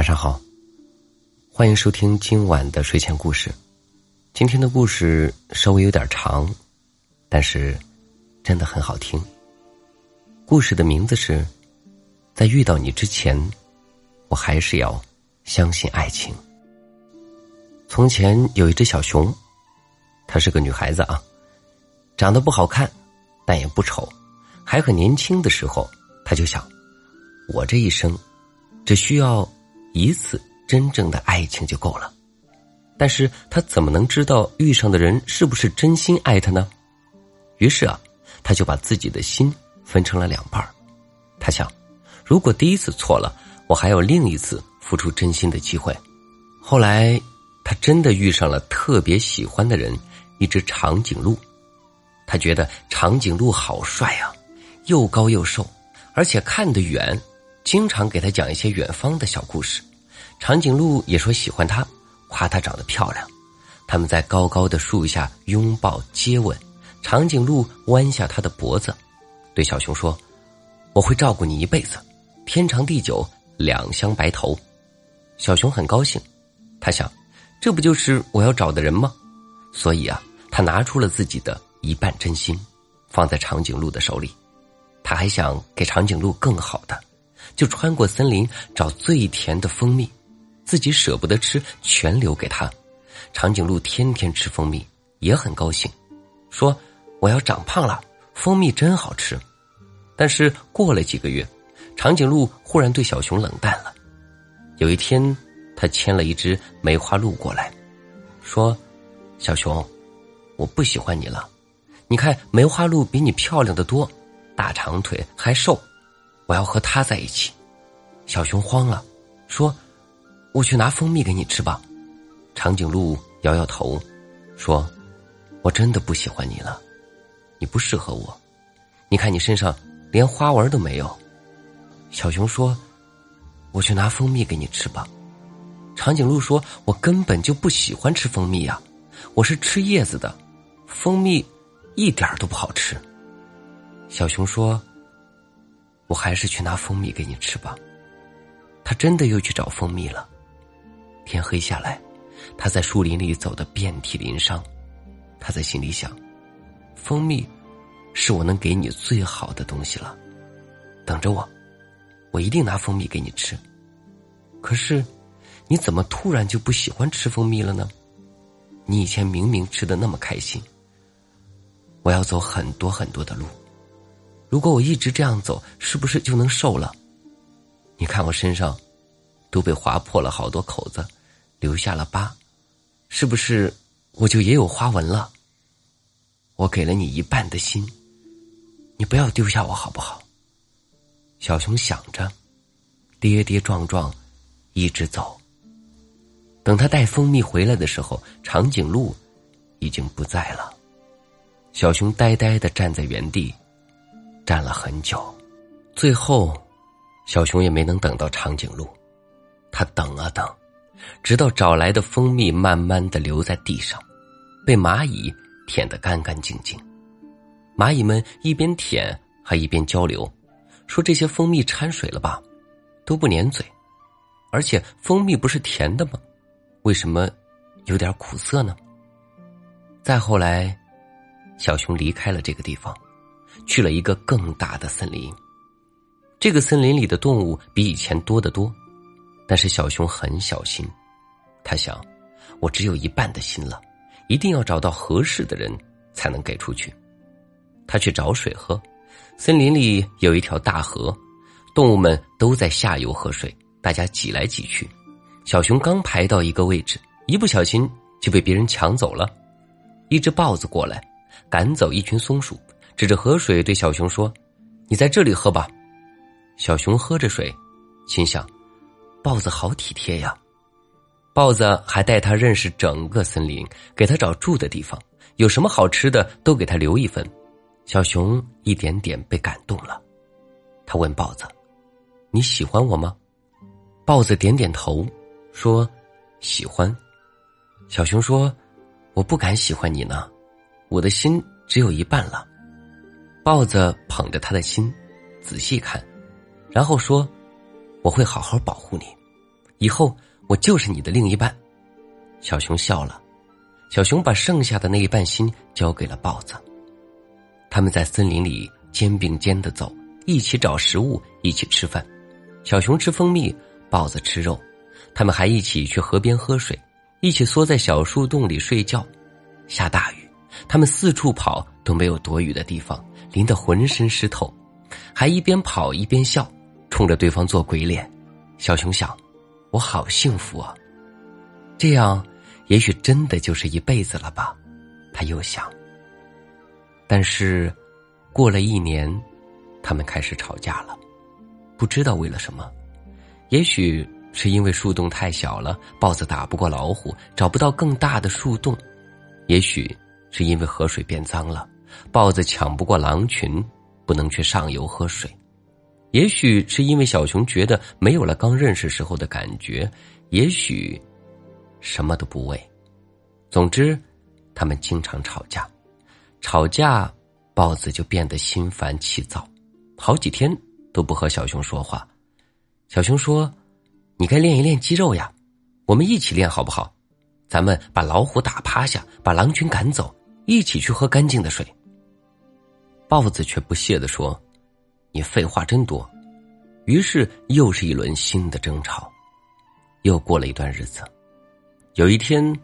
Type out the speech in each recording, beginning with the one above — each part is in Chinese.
晚上好，欢迎收听今晚的睡前故事。今天的故事稍微有点长，但是真的很好听。故事的名字是《在遇到你之前，我还是要相信爱情》。从前有一只小熊，她是个女孩子啊，长得不好看，但也不丑，还很年轻的时候，她就想：我这一生只需要。一次真正的爱情就够了，但是他怎么能知道遇上的人是不是真心爱他呢？于是啊，他就把自己的心分成了两半他想，如果第一次错了，我还有另一次付出真心的机会。后来，他真的遇上了特别喜欢的人，一只长颈鹿。他觉得长颈鹿好帅啊，又高又瘦，而且看得远。经常给他讲一些远方的小故事，长颈鹿也说喜欢他，夸他长得漂亮。他们在高高的树下拥抱接吻，长颈鹿弯下它的脖子，对小熊说：“我会照顾你一辈子，天长地久，两相白头。”小熊很高兴，他想，这不就是我要找的人吗？所以啊，他拿出了自己的一半真心，放在长颈鹿的手里。他还想给长颈鹿更好的。就穿过森林找最甜的蜂蜜，自己舍不得吃，全留给他。长颈鹿天天吃蜂蜜，也很高兴，说：“我要长胖了，蜂蜜真好吃。”但是过了几个月，长颈鹿忽然对小熊冷淡了。有一天，他牵了一只梅花鹿过来，说：“小熊，我不喜欢你了。你看梅花鹿比你漂亮的多，大长腿还瘦。”我要和他在一起，小熊慌了，说：“我去拿蜂蜜给你吃吧。”长颈鹿摇摇头，说：“我真的不喜欢你了，你不适合我。你看你身上连花纹都没有。”小熊说：“我去拿蜂蜜给你吃吧。”长颈鹿说：“我根本就不喜欢吃蜂蜜呀，我是吃叶子的，蜂蜜一点都不好吃。”小熊说。我还是去拿蜂蜜给你吃吧。他真的又去找蜂蜜了。天黑下来，他在树林里走得遍体鳞伤。他在心里想：蜂蜜是我能给你最好的东西了。等着我，我一定拿蜂蜜给你吃。可是，你怎么突然就不喜欢吃蜂蜜了呢？你以前明明吃的那么开心。我要走很多很多的路。如果我一直这样走，是不是就能瘦了？你看我身上都被划破了好多口子，留下了疤，是不是我就也有花纹了？我给了你一半的心，你不要丢下我好不好？小熊想着，跌跌撞撞，一直走。等他带蜂蜜回来的时候，长颈鹿已经不在了。小熊呆呆的站在原地。站了很久，最后，小熊也没能等到长颈鹿。他等啊等，直到找来的蜂蜜慢慢的留在地上，被蚂蚁舔得干干净净。蚂蚁们一边舔还一边交流，说这些蜂蜜掺水了吧，都不粘嘴，而且蜂蜜不是甜的吗？为什么有点苦涩呢？再后来，小熊离开了这个地方。去了一个更大的森林。这个森林里的动物比以前多得多，但是小熊很小心。他想，我只有一半的心了，一定要找到合适的人才能给出去。他去找水喝。森林里有一条大河，动物们都在下游喝水，大家挤来挤去。小熊刚排到一个位置，一不小心就被别人抢走了。一只豹子过来，赶走一群松鼠。指着河水对小熊说：“你在这里喝吧。”小熊喝着水，心想：“豹子好体贴呀。”豹子还带他认识整个森林，给他找住的地方，有什么好吃的都给他留一份。小熊一点点被感动了，他问豹子：“你喜欢我吗？”豹子点点头，说：“喜欢。”小熊说：“我不敢喜欢你呢，我的心只有一半了。”豹子捧着他的心，仔细看，然后说：“我会好好保护你，以后我就是你的另一半。”小熊笑了。小熊把剩下的那一半心交给了豹子。他们在森林里肩并肩的走，一起找食物，一起吃饭。小熊吃蜂蜜，豹子吃肉。他们还一起去河边喝水，一起缩在小树洞里睡觉。下大雨，他们四处跑都没有躲雨的地方，淋得浑身湿透，还一边跑一边笑，冲着对方做鬼脸。小熊想：我好幸福啊！这样。也许真的就是一辈子了吧，他又想。但是，过了一年，他们开始吵架了，不知道为了什么。也许是因为树洞太小了，豹子打不过老虎，找不到更大的树洞；也许是因为河水变脏了，豹子抢不过狼群，不能去上游喝水；也许是因为小熊觉得没有了刚认识时候的感觉；也许。什么都不为，总之，他们经常吵架。吵架，豹子就变得心烦气躁，好几天都不和小熊说话。小熊说：“你该练一练肌肉呀，我们一起练好不好？咱们把老虎打趴下，把狼群赶走，一起去喝干净的水。”豹子却不屑的说：“你废话真多。”于是又是一轮新的争吵。又过了一段日子。有一天，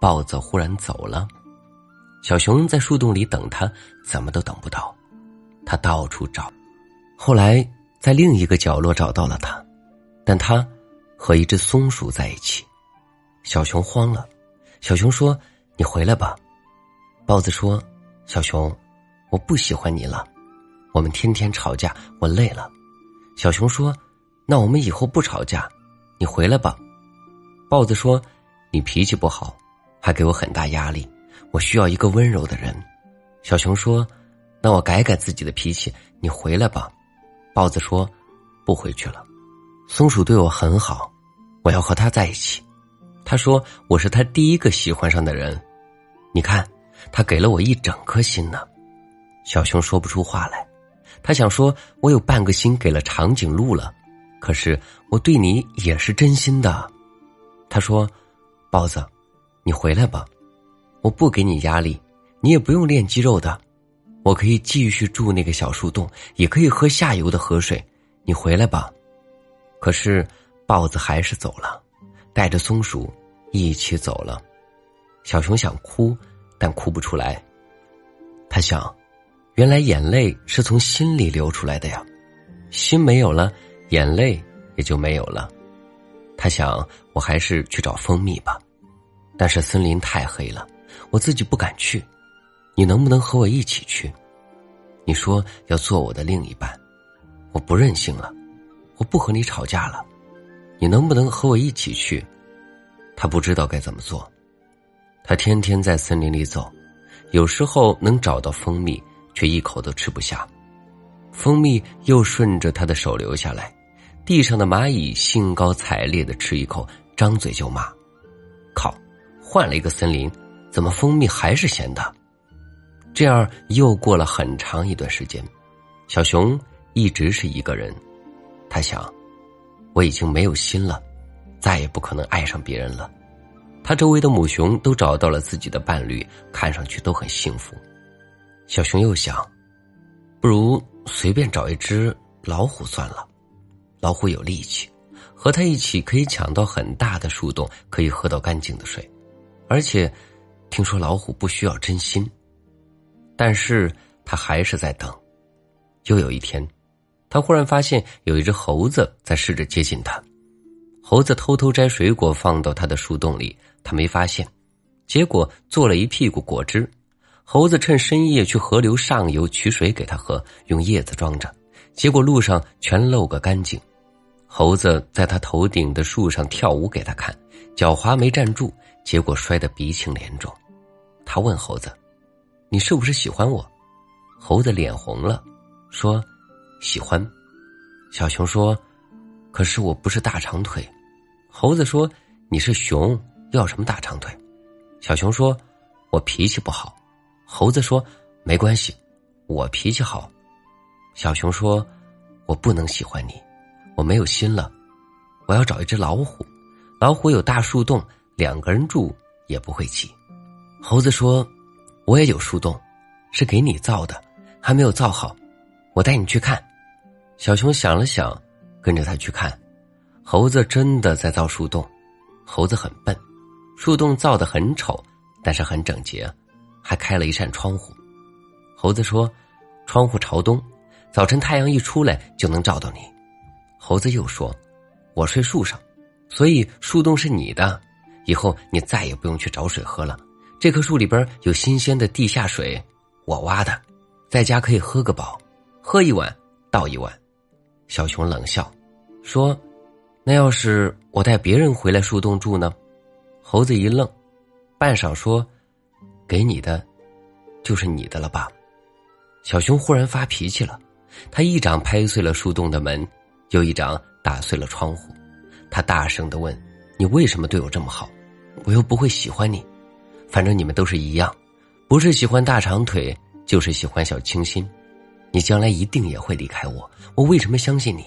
豹子忽然走了，小熊在树洞里等他，怎么都等不到。他到处找，后来在另一个角落找到了他，但他和一只松鼠在一起。小熊慌了，小熊说：“你回来吧。”豹子说：“小熊，我不喜欢你了，我们天天吵架，我累了。”小熊说：“那我们以后不吵架，你回来吧。”豹子说：“你脾气不好，还给我很大压力，我需要一个温柔的人。”小熊说：“那我改改自己的脾气，你回来吧。”豹子说：“不回去了。”松鼠对我很好，我要和他在一起。他说：“我是他第一个喜欢上的人。”你看，他给了我一整颗心呢。小熊说不出话来，他想说：“我有半个心给了长颈鹿了，可是我对你也是真心的。”他说：“包子，你回来吧，我不给你压力，你也不用练肌肉的，我可以继续住那个小树洞，也可以喝下游的河水。你回来吧。”可是，豹子还是走了，带着松鼠一起走了。小熊想哭，但哭不出来。他想，原来眼泪是从心里流出来的呀，心没有了，眼泪也就没有了。他想，我还是去找蜂蜜吧，但是森林太黑了，我自己不敢去。你能不能和我一起去？你说要做我的另一半，我不任性了，我不和你吵架了。你能不能和我一起去？他不知道该怎么做。他天天在森林里走，有时候能找到蜂蜜，却一口都吃不下。蜂蜜又顺着他的手流下来。地上的蚂蚁兴高采烈的吃一口，张嘴就骂：“靠！换了一个森林，怎么蜂蜜还是咸的？”这样又过了很长一段时间，小熊一直是一个人。他想：“我已经没有心了，再也不可能爱上别人了。”他周围的母熊都找到了自己的伴侣，看上去都很幸福。小熊又想：“不如随便找一只老虎算了。”老虎有力气，和他一起可以抢到很大的树洞，可以喝到干净的水，而且听说老虎不需要真心。但是他还是在等。又有一天，他忽然发现有一只猴子在试着接近他。猴子偷偷摘水果放到他的树洞里，他没发现，结果做了一屁股果汁。猴子趁深夜去河流上游取水给他喝，用叶子装着，结果路上全漏个干净。猴子在他头顶的树上跳舞给他看，脚滑没站住，结果摔得鼻青脸肿。他问猴子：“你是不是喜欢我？”猴子脸红了，说：“喜欢。”小熊说：“可是我不是大长腿。”猴子说：“你是熊，要什么大长腿？”小熊说：“我脾气不好。”猴子说：“没关系，我脾气好。”小熊说：“我不能喜欢你。”我没有心了，我要找一只老虎，老虎有大树洞，两个人住也不会挤。猴子说：“我也有树洞，是给你造的，还没有造好，我带你去看。”小熊想了想，跟着他去看。猴子真的在造树洞，猴子很笨，树洞造的很丑，但是很整洁，还开了一扇窗户。猴子说：“窗户朝东，早晨太阳一出来就能照到你。”猴子又说：“我睡树上，所以树洞是你的，以后你再也不用去找水喝了。这棵树里边有新鲜的地下水，我挖的，在家可以喝个饱，喝一碗倒一碗。”小熊冷笑说：“那要是我带别人回来树洞住呢？”猴子一愣，半晌说：“给你的，就是你的了吧？”小熊忽然发脾气了，他一掌拍碎了树洞的门，又一掌打碎了窗户。他大声的问：“你为什么对我这么好？我又不会喜欢你。反正你们都是一样，不是喜欢大长腿，就是喜欢小清新。你将来一定也会离开我，我为什么相信你？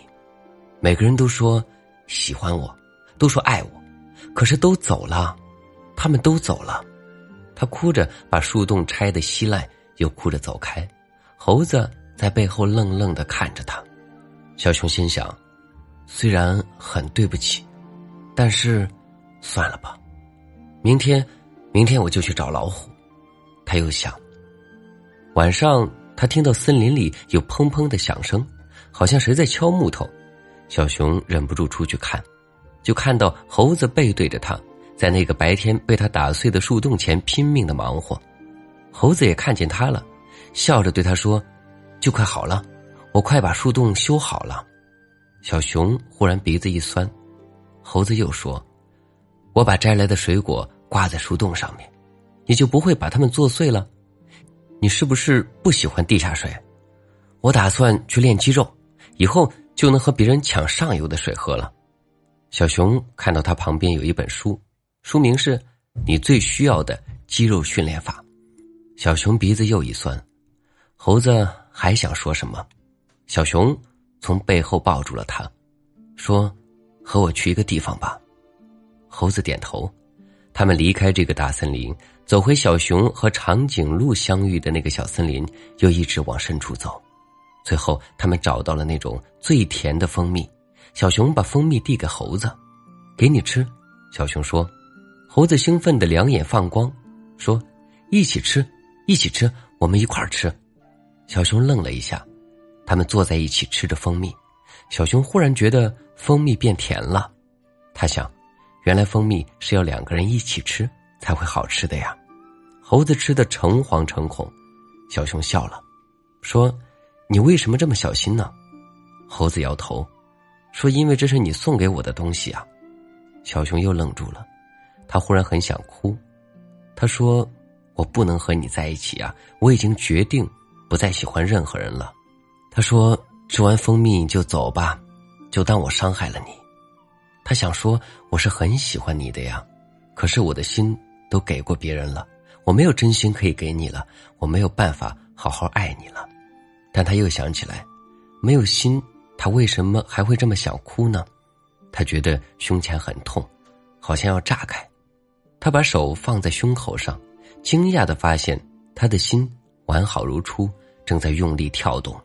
每个人都说喜欢我，都说爱我，可是都走了，他们都走了。”他哭着把树洞拆得稀烂，又哭着走开。猴子在背后愣愣的看着他，小熊心想：虽然很对不起，但是算了吧。明天，明天我就去找老虎。他又想。晚上，他听到森林里有砰砰的响声，好像谁在敲木头。小熊忍不住出去看，就看到猴子背对着他，在那个白天被他打碎的树洞前拼命的忙活。猴子也看见他了。笑着对他说：“就快好了，我快把树洞修好了。”小熊忽然鼻子一酸，猴子又说：“我把摘来的水果挂在树洞上面，你就不会把它们做碎了。你是不是不喜欢地下水？我打算去练肌肉，以后就能和别人抢上游的水喝了。”小熊看到他旁边有一本书，书名是《你最需要的肌肉训练法》。小熊鼻子又一酸。猴子还想说什么，小熊从背后抱住了他，说：“和我去一个地方吧。”猴子点头。他们离开这个大森林，走回小熊和长颈鹿相遇的那个小森林，又一直往深处走。最后，他们找到了那种最甜的蜂蜜。小熊把蜂蜜递给猴子：“给你吃。”小熊说。猴子兴奋的两眼放光，说：“一起吃，一起吃，我们一块儿吃。”小熊愣了一下，他们坐在一起吃着蜂蜜。小熊忽然觉得蜂蜜变甜了，他想，原来蜂蜜是要两个人一起吃才会好吃的呀。猴子吃的诚惶诚恐，小熊笑了，说：“你为什么这么小心呢？”猴子摇头，说：“因为这是你送给我的东西啊。”小熊又愣住了，他忽然很想哭，他说：“我不能和你在一起啊，我已经决定。”不再喜欢任何人了，他说：“吃完蜂蜜就走吧，就当我伤害了你。”他想说：“我是很喜欢你的呀，可是我的心都给过别人了，我没有真心可以给你了，我没有办法好好爱你了。”但他又想起来，没有心，他为什么还会这么想哭呢？他觉得胸前很痛，好像要炸开。他把手放在胸口上，惊讶的发现他的心完好如初。正在用力跳动，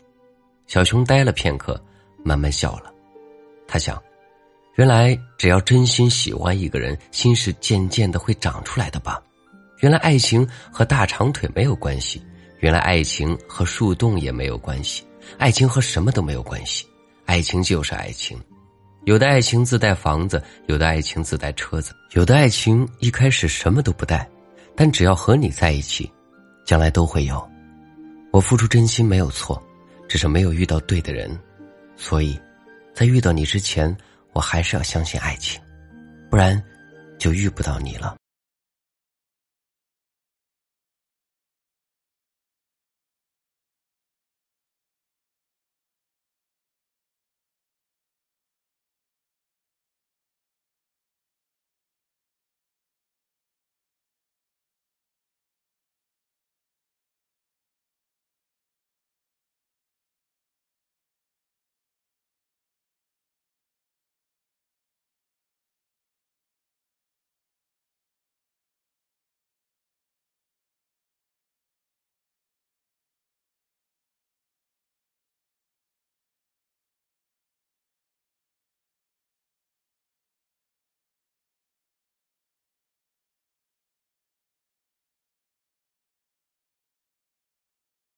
小熊呆了片刻，慢慢笑了。他想，原来只要真心喜欢一个人，心是渐渐的会长出来的吧。原来爱情和大长腿没有关系，原来爱情和树洞也没有关系，爱情和什么都没有关系，爱情就是爱情。有的爱情自带房子，有的爱情自带车子，有的爱情一开始什么都不带，但只要和你在一起，将来都会有。我付出真心没有错，只是没有遇到对的人，所以，在遇到你之前，我还是要相信爱情，不然，就遇不到你了。